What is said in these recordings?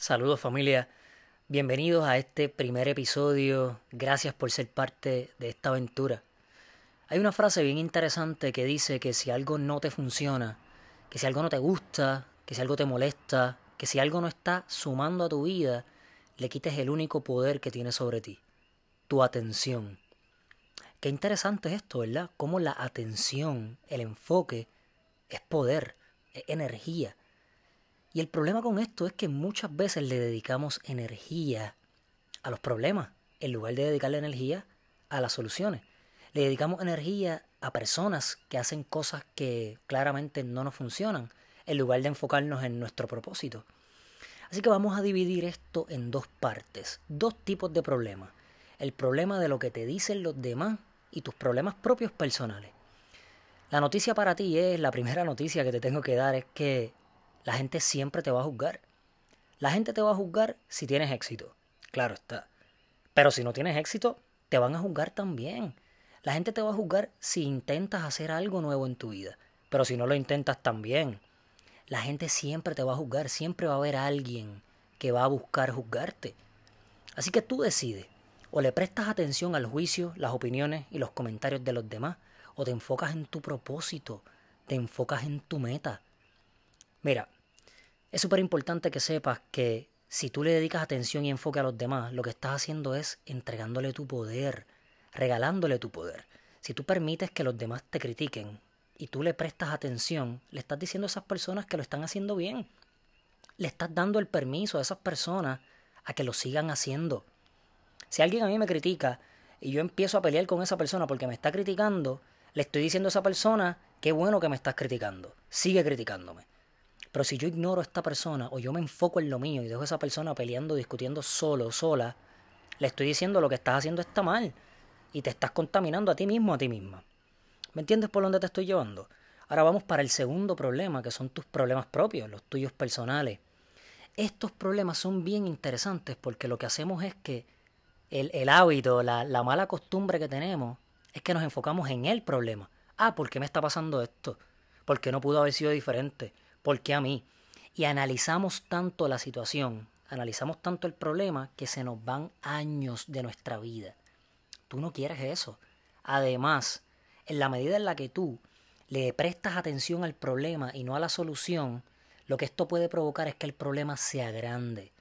Saludos familia, bienvenidos a este primer episodio, gracias por ser parte de esta aventura. Hay una frase bien interesante que dice que si algo no te funciona, que si algo no te gusta, que si algo te molesta, que si algo no está sumando a tu vida, le quites el único poder que tiene sobre ti, tu atención. Qué interesante es esto, ¿verdad? Cómo la atención, el enfoque, es poder, es energía. Y el problema con esto es que muchas veces le dedicamos energía a los problemas en lugar de dedicarle energía a las soluciones. Le dedicamos energía a personas que hacen cosas que claramente no nos funcionan en lugar de enfocarnos en nuestro propósito. Así que vamos a dividir esto en dos partes, dos tipos de problemas. El problema de lo que te dicen los demás y tus problemas propios personales. La noticia para ti es, la primera noticia que te tengo que dar es que la gente siempre te va a juzgar. La gente te va a juzgar si tienes éxito, claro está. Pero si no tienes éxito, te van a juzgar también. La gente te va a juzgar si intentas hacer algo nuevo en tu vida, pero si no lo intentas también. La gente siempre te va a juzgar, siempre va a haber alguien que va a buscar juzgarte. Así que tú decides, o le prestas atención al juicio, las opiniones y los comentarios de los demás, o te enfocas en tu propósito, te enfocas en tu meta. Mira, es súper importante que sepas que si tú le dedicas atención y enfoque a los demás, lo que estás haciendo es entregándole tu poder, regalándole tu poder. Si tú permites que los demás te critiquen y tú le prestas atención, le estás diciendo a esas personas que lo están haciendo bien. Le estás dando el permiso a esas personas a que lo sigan haciendo. Si alguien a mí me critica y yo empiezo a pelear con esa persona porque me está criticando, le estoy diciendo a esa persona, qué bueno que me estás criticando, sigue criticándome. Pero si yo ignoro a esta persona o yo me enfoco en lo mío y dejo a esa persona peleando, discutiendo solo, sola, le estoy diciendo lo que estás haciendo está mal y te estás contaminando a ti mismo, a ti misma. ¿Me entiendes por dónde te estoy llevando? Ahora vamos para el segundo problema, que son tus problemas propios, los tuyos personales. Estos problemas son bien interesantes porque lo que hacemos es que el, hábito, la, la mala costumbre que tenemos es que nos enfocamos en el problema. Ah, ¿por qué me está pasando esto? ¿Por qué no pudo haber sido diferente? ¿Por qué a mí? Y analizamos tanto la situación, analizamos tanto el problema que se nos van años de nuestra vida. Tú no quieres eso. Además, en la medida en la que tú le prestas atención al problema y no a la solución, lo que esto puede provocar es que el problema sea grande,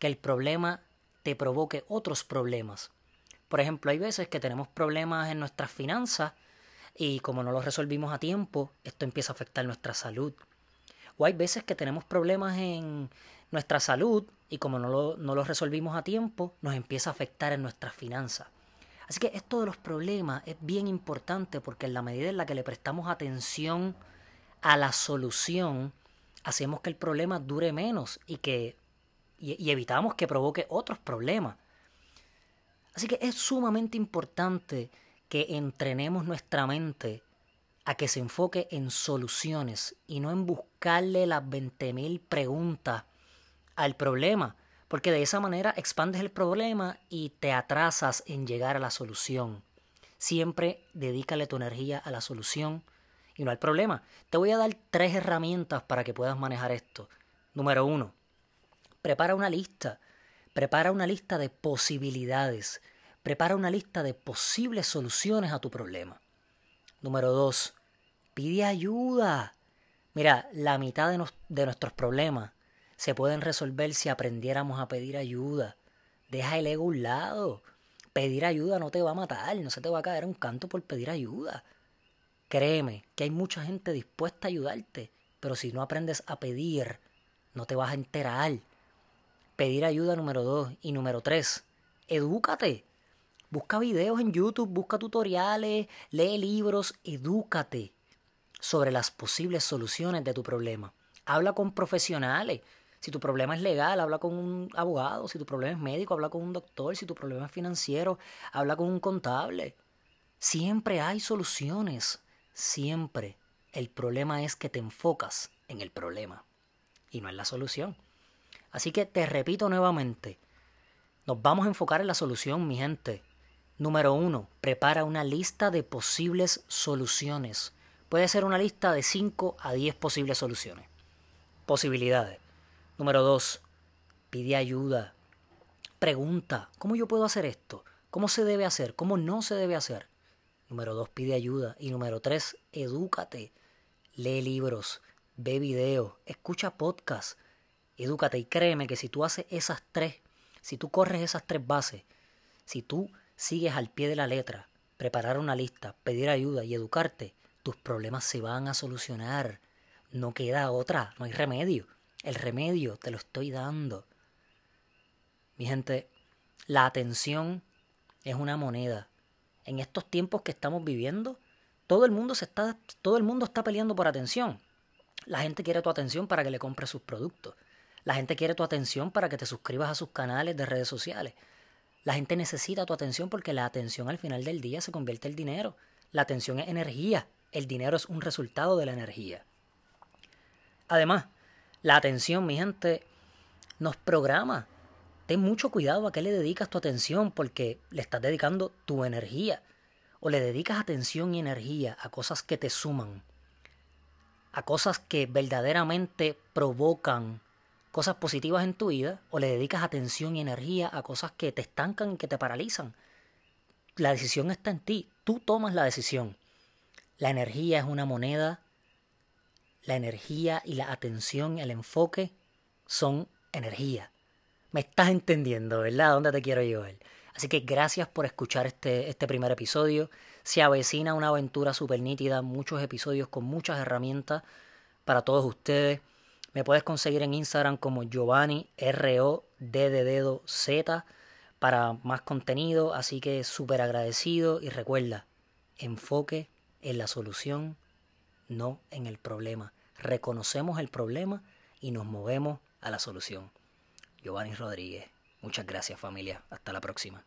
que el problema te provoque otros problemas. Por ejemplo, hay veces que tenemos problemas en nuestras finanzas y como no los resolvimos a tiempo, esto empieza a afectar nuestra salud. O hay veces que tenemos problemas en nuestra salud y como no lo, no los resolvimos a tiempo, nos empieza a afectar en nuestras finanzas. Así que esto de los problemas es bien importante porque en la medida en la que le prestamos atención a la solución, hacemos que el problema dure menos y que y, evitamos que provoque otros problemas. Así que es sumamente importante que entrenemos nuestra mente a que se enfoque en soluciones y no en buscarle las 20.000 preguntas al problema, porque de esa manera expandes el problema y te atrasas en llegar a la solución. Siempre dedícale tu energía a la solución y no al problema. Te voy a dar tres herramientas para que puedas manejar esto. Número uno, prepara una lista. Prepara una lista de posibilidades. Prepara una lista de posibles soluciones a tu problema. Número dos, pide ayuda. Mira, la mitad de, de nuestros problemas se pueden resolver si aprendiéramos a pedir ayuda. Deja el ego a un lado. Pedir ayuda no te va a matar, no se te va a caer un canto por pedir ayuda. Créeme que hay mucha gente dispuesta a ayudarte, pero si no aprendes a pedir, no te vas a enterar. Pedir ayuda número dos. Y número tres, edúcate. Busca videos en YouTube, busca tutoriales, lee libros, edúcate sobre las posibles soluciones de tu problema. Habla con profesionales. Si tu problema es legal, habla con un abogado. Si tu problema es médico, habla con un doctor. Si tu problema es financiero, habla con un contable. Siempre hay soluciones. Siempre. El problema es que te enfocas en el problema y no en la solución. Así que te repito nuevamente, nos vamos a enfocar en la solución, mi gente. Número uno, prepara una lista de posibles soluciones. Puede ser una lista de 5 a 10 posibles soluciones. Posibilidades. Número dos, pide ayuda, pregunta, ¿cómo yo puedo hacer esto? ¿Cómo se debe hacer? ¿Cómo no se debe hacer? Número dos, pide ayuda. Y número tres, edúcate. Lee libros, ve videos, escucha podcasts, edúcate. Y créeme que si tú haces esas tres, si tú corres esas tres bases, si tú sigues al pie de la letra, preparar una lista, pedir ayuda y educarte, tus problemas se van a solucionar. No queda otra, no hay remedio. El remedio te lo estoy dando. Mi gente, la atención es una moneda. En estos tiempos que estamos viviendo, todo el mundo se está todo el mundo está peleando por atención. La gente quiere tu atención para que le compres sus productos. La gente quiere tu atención para que te suscribas a sus canales de redes sociales. La gente necesita tu atención porque la atención al final del día se convierte en dinero. La atención es energía. El dinero es un resultado de la energía. Además, la atención, mi gente, nos programa. Ten mucho cuidado a qué le dedicas tu atención porque le estás dedicando tu energía. O le dedicas atención y energía a cosas que te suman. A cosas que verdaderamente provocan cosas positivas en tu vida. O le dedicas atención y energía a cosas que te estancan y que te paralizan. La decisión está en ti. Tú tomas la decisión. La energía es una moneda. La energía y la atención, el enfoque son energía. Me estás entendiendo, ¿verdad? ¿Dónde te quiero llevar? Así que gracias por escuchar este, este primer episodio. Se avecina una aventura súper nítida, muchos episodios con muchas herramientas para todos ustedes. Me puedes conseguir en Instagram como Giovanni R-O D de dedo Z para más contenido. Así que súper agradecido y recuerda, enfoque en la solución, no en el problema. Reconocemos el problema y nos movemos a la solución. Giovanni Rodríguez. Muchas gracias familia. Hasta la próxima.